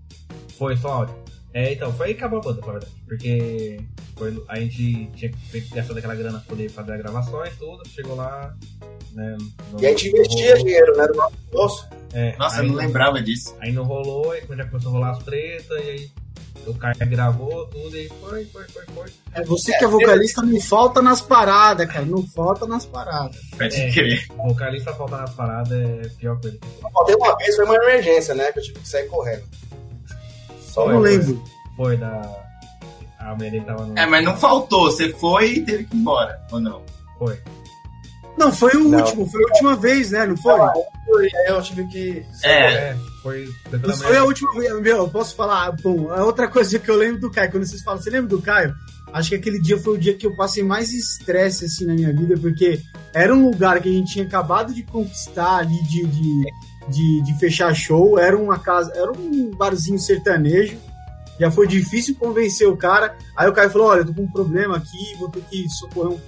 Foi só áudio. É, então, foi aí que acabou a banda, na verdade. Porque foi, a gente tinha feito gastar daquela grana pra poder fazer as gravações, tudo, chegou lá, né? não- E a gente investia rolou. dinheiro, né? Do nosso bolso. É, Nossa, aí, eu não lembrava disso. Aí não rolou, aí quando já começou a rolar as tretas, e aí o cara gravou tudo, e foi, foi, foi, foi. É você que é vocalista, não falta nas paradas, cara. Não falta nas paradas. Pode É. crer. Vocalista falta nas paradas é a pior coisa. Faltei uma vez, foi uma emergência, né? Que eu tive que sair correndo. Só Foi, não foi. lembro. Foi da. A dele tava no. É, mas não faltou. Você foi e teve que ir embora, ou não? Foi. Não, foi o Não. último, foi a última vez, né? Não foi? Aí eu tive que É. É, foi. foi a última vez. Meu, eu posso falar. Bom, a outra coisa que eu lembro do Caio, quando vocês falam, você lembra do Caio? Acho que aquele dia foi o dia que eu passei mais estresse assim na minha vida, porque era um lugar que a gente tinha acabado de conquistar ali de, de, de, de fechar show, era uma casa, era um barzinho sertanejo. Já foi difícil convencer o cara. Aí o Caio falou: Olha, eu tô com um problema aqui, vou ter que socorrer um.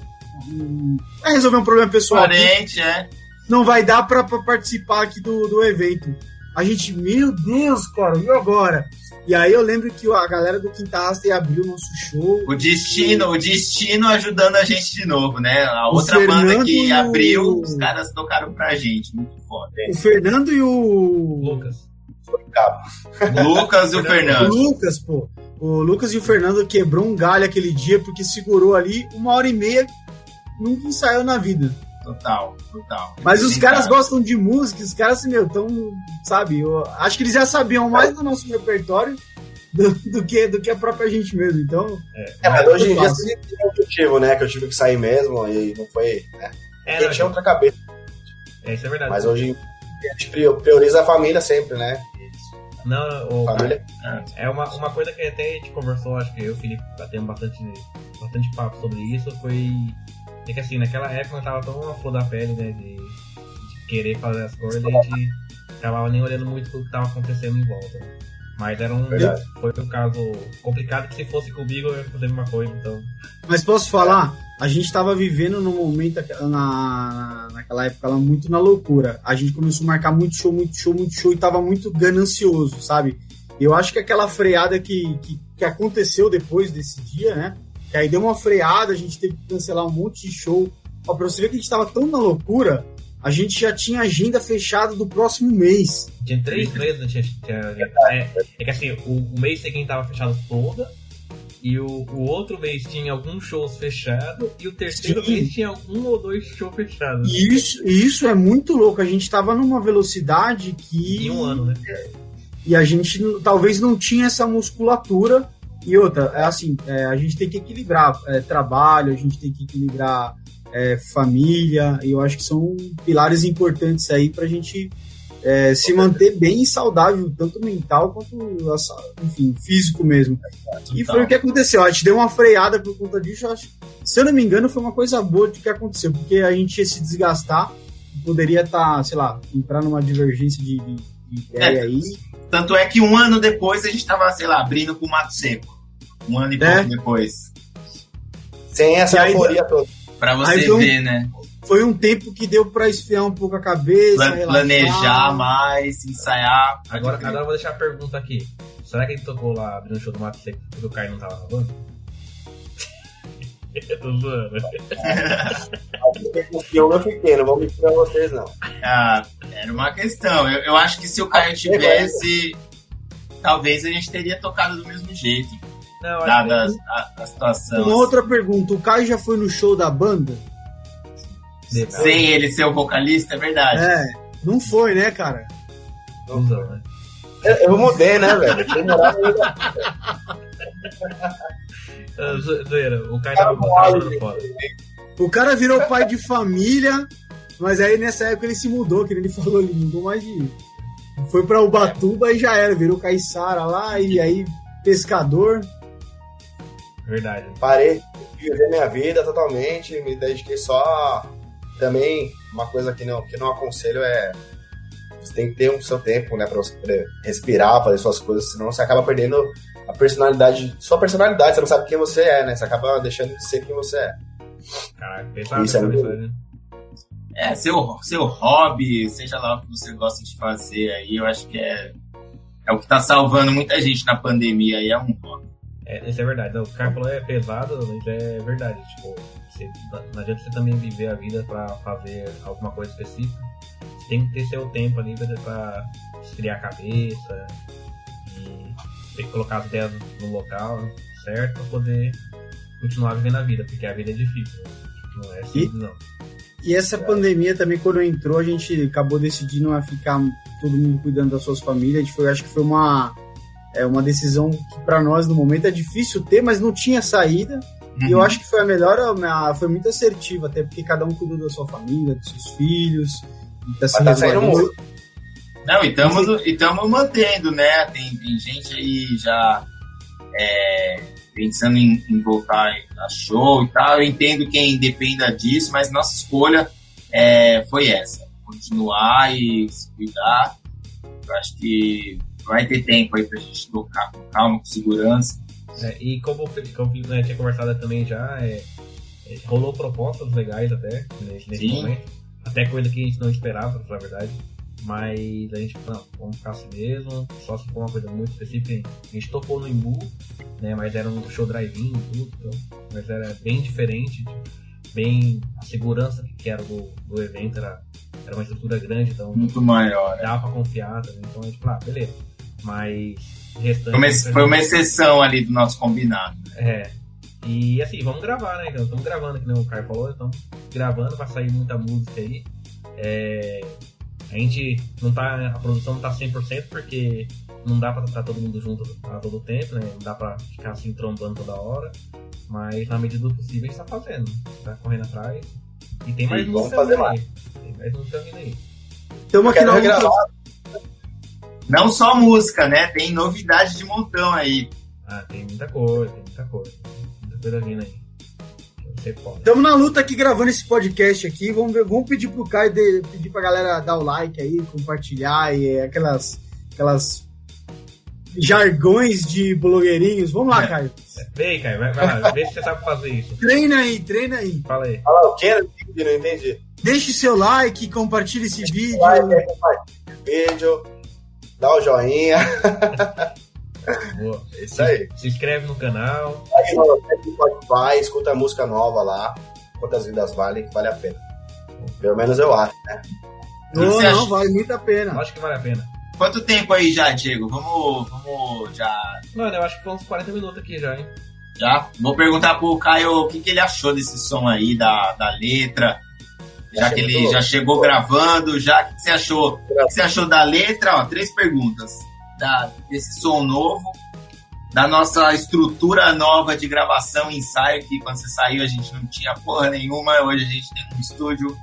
um vai resolver um problema pessoal. Parente, é. não vai dar pra, pra participar aqui do, do evento. A gente, meu Deus, cara, e agora? E aí eu lembro que a galera do Quinta Rasta ia abrir o nosso show. O destino, o destino ajudando a gente de novo, né? A O outra banda Fernando que e o- abriu, os caras tocaram pra gente. Muito foda. O Fernando e o. Lucas. O Lucas e o O Fernando. Lucas, pô. O Lucas e o Fernando quebrou um galho aquele dia porque segurou ali uma hora e meia. Nunca ensaiou na vida. Total, total. Mas os caras cara. gostam de música, os caras, assim, meu, tão, sabe, eu acho que eles já sabiam mais do nosso repertório do, do que, do que a própria gente mesmo. Então, É, mas hoje em dia você tem um objetivo, né? Que eu tive que sair mesmo e não foi. Né? É, não, tinha outra cabeça. é, isso é verdade. Mas hoje a gente prior- prioriza a família sempre, né? Não, o, Família. É uma, uma coisa que até a gente conversou, acho que eu e o Felipe batemos bastante, bastante papo sobre isso, foi é que assim, naquela época eu tava tão a flor da pele, né, de, de querer fazer as coisas, a gente acabava nem olhando muito pro que tava acontecendo em volta. Né? Mas era um. Verdade. Foi um caso complicado que se fosse comigo eu ia fazer a mesma coisa, então. Mas posso falar? A gente estava vivendo num momento na, naquela época lá, muito na loucura. A gente começou a marcar muito show, muito show, muito show e tava muito ganancioso, sabe? Eu acho que aquela freada que, que, que aconteceu depois desse dia, né? Que aí deu uma freada, a gente teve que cancelar um monte de show. Ó, pra você ver que a gente tava tão na loucura, a gente já tinha agenda fechada do próximo mês. Tinha três meses, né? Tinha, tinha, é, é, que assim, o, o mês seguinte tava fechado toda, e o, o outro mês tinha alguns shows fechados, e o terceiro Sim. mês tinha um ou dois shows fechados. Isso, isso é muito louco. A gente tava numa velocidade que. Em um ano, né? E a gente talvez não tinha essa musculatura. E outra, é assim, é, a gente tem que equilibrar é, trabalho, a gente tem que equilibrar é, família, e eu acho que são pilares importantes aí para a gente é, se manter bem saudável, tanto mental quanto, enfim, físico mesmo. E foi o que aconteceu, a gente deu uma freada por conta disso, acho, se eu não me engano, foi uma coisa boa de que aconteceu, porque a gente ia se desgastar, poderia estar, tá, sei lá, entrar numa divergência de, de, de ideia é, aí. Tanto é que um ano depois a gente estava, sei lá, abrindo com o Mato Seco. Um ano e é. pouco depois. Sem essa euforia toda. Pra você ver, né? Foi um tempo que deu pra esfriar um pouco a cabeça. Plan planejar mais, ensaiar. Agora, agora eu vou deixar a pergunta aqui. Será que ele tocou lá abrindo o show do Mato Seco porque o Caio não tava na banda? eu tô zoando. não fiquei, não vou mentir pra vocês, não. Ah, era uma questão. Eu, eu acho que se o Caio tivesse, talvez a gente teria tocado do mesmo jeito. Não, dada que... a, a, situação. Uma outra pergunta: o Caio já foi no show da banda? Sem ele ser o vocalista, é verdade. É, não foi, né, cara? Não, não né? Eu, eu mudei, né, velho? Zoeira, o cara tava com fora. O cara virou pai de família, mas aí nessa época ele se mudou, que ele falou, ele mudou mais de. Foi pra Ubatuba e já era, virou caiçara lá, e aí pescador. Verdade. Parei de viver minha vida totalmente, me dediquei só. Também, uma coisa que não, que não aconselho é. Você tem que ter o um seu tempo, né, pra você poder respirar, fazer suas coisas, senão você acaba perdendo a personalidade, sua personalidade, você não sabe quem você é, né? Você acaba deixando de ser quem você é. Caraca, pesado Isso é muito... Né? É, seu, seu hobby, seja lá o que você gosta de fazer aí, eu acho que é, é o que tá salvando muita gente na pandemia aí, é um hobby. É, isso é verdade. O cara falou é pesado, mas é verdade. Tipo, você, não adianta você também viver a vida para fazer alguma coisa específica. Você tem que ter seu tempo ali para esfriar a cabeça e tem que colocar as ideias no local certo para poder continuar vivendo a vida, porque a vida é difícil. Né? Não é simples, e, não. E essa é. pandemia também, quando entrou, a gente acabou decidindo a ficar todo mundo cuidando das suas famílias. A gente foi, acho que foi uma é uma decisão que para nós no momento é difícil ter, mas não tinha saída. Uhum. E eu uhum. acho que foi a melhor, foi muito assertiva, até porque cada um cuidou da sua família, dos seus filhos. Tá se tá muito. Não, e estamos mantendo, né? Tem, tem gente aí já é, pensando em, em, voltar a show e tal. Eu entendo quem dependa disso, mas nossa escolha é, foi essa: continuar e se cuidar. Eu acho que vai ter tempo aí pra gente tocar com calma, com segurança. É, e como, como né, tinha conversado também já, é, é, rolou propostas legais até nesse, nesse momento. Até coisa que a gente não esperava, na verdade. Mas a gente não, vamos ficar assim mesmo, só se for uma coisa muito específica. A gente tocou no Imbu, né? Mas era um show drive-in e tudo, então, mas era bem diferente, bem a segurança que era do, do evento era, era uma estrutura grande, então muito maior. Né? Dava pra confiar também. Então a gente falou, ah, beleza mas restante. Foi uma, exceção ali do nosso combinado. É. E assim, vamos gravar, né? Estamos gravando, que nem o Caio falou, estamos gravando, vai sair muita música aí. É, a gente não tá. A produção não tá 100% porque não dá pra estar todo mundo junto a todo tempo, né? Não dá pra ficar assim trombando toda hora. Mas na medida do possível a gente tá fazendo. Tá correndo atrás. E tem mais música fazer mais. Tem mais música vindo aí. Estamos aqui na gravar. Não só música, né? Tem novidade de montão aí. Ah, tem muita coisa, tem muita coisa. Muita coisa vindo aí. Estamos na luta aqui gravando esse podcast aqui. Vamos, ver, vamos pedir pro Caio de, pedir pra galera dar o like aí, compartilhar e aquelas, aquelas jargões de blogueirinhos. Vamos lá, Caio. Vem, Caio, vai, vai lá, vê se você sabe fazer isso. Treina aí, treina aí. Fala aí. Fala o quê? Não entendi. Deixe seu like, compartilhe esse vídeo. Like, compartilhe vídeo, dá o joinha. Boa. Isso aí. Se inscreve no canal. Aí no Spotify, escuta a música nova lá. Quantas vidas vale, vale a pena. Pelo menos eu acho, né? Não, não, acha? vale muito a pena. Acho que vale a pena. Quanto tempo aí já, Diego? Vamos, vamos já. Mano, eu acho que foi uns 40 minutos aqui já, hein? Já? Vou perguntar pro Caio o que, que ele achou desse som aí, da, da letra. Já que ele já chegou gravando, já o que você achou? O que você achou da letra? Ó, três perguntas. Da, desse som novo, da nossa estrutura nova de gravação ensaio, que quando você saiu a gente não tinha porra nenhuma, hoje a gente tem um estúdio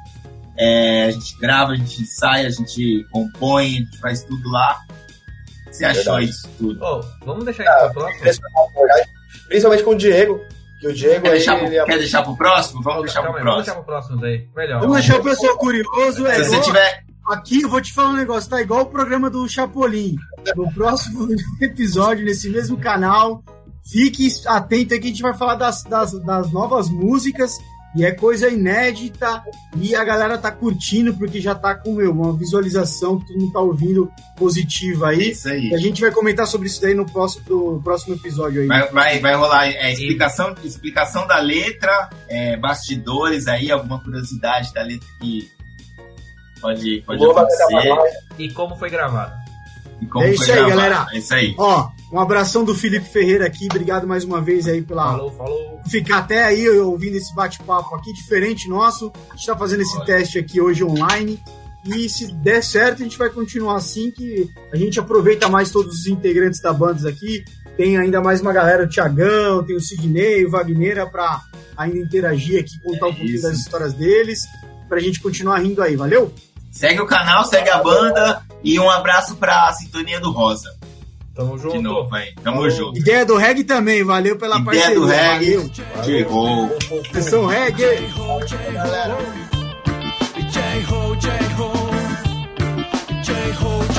é, a gente grava, a gente ensaia, a gente compõe, a gente faz tudo lá. Você achou Verdade. isso tudo? Oh, vamos deixar isso ah, pro próximo? Principalmente com o Diego. Que o Diego quer, deixar, pro, é... quer deixar pro próximo? Vamos, deixar pro próximo. Vamos deixar pro próximo daí. Melhor. Vamos deixar o pessoal curioso. É Se você tiver. Aqui eu vou te falar um negócio, tá igual o programa do Chapolin. No próximo episódio, nesse mesmo canal, fique atento aí que a gente vai falar das, das, das novas músicas e é coisa inédita e a galera tá curtindo porque já tá com meu, uma visualização que todo mundo tá ouvindo positiva aí. Isso aí. E a gente vai comentar sobre isso daí no próximo, do próximo episódio aí. Vai, vai, vai rolar é, explicação, explicação da letra, é, bastidores aí, alguma curiosidade da letra que pode, pode acontecer. E como foi gravado. é isso aí, gravado. galera. É isso aí. Ó, um abração do Felipe Ferreira aqui. Obrigado mais uma vez aí pela. Falou, falou. Ficar até aí ouvindo esse bate-papo aqui, diferente nosso. A gente tá fazendo esse teste aqui hoje online. E se der certo, a gente vai continuar assim, que a gente aproveita mais todos os integrantes da banda aqui. Tem ainda mais uma galera, o Tiagão, tem o Sidney, o Wagner, para ainda interagir aqui, contar é um pouquinho isso. das histórias deles, pra gente continuar rindo aí, valeu? Segue o canal, segue a banda e um abraço pra Sintonia do Rosa. Tamo junto. De novo, hein? Tamo Falou. junto. Ideia do reggae também, valeu pela Ideia parceria. Ideia do reggae, valeu. J-Ho. Sessão reggae. J-Ho, J-Ho, J-Ho, J-Ho.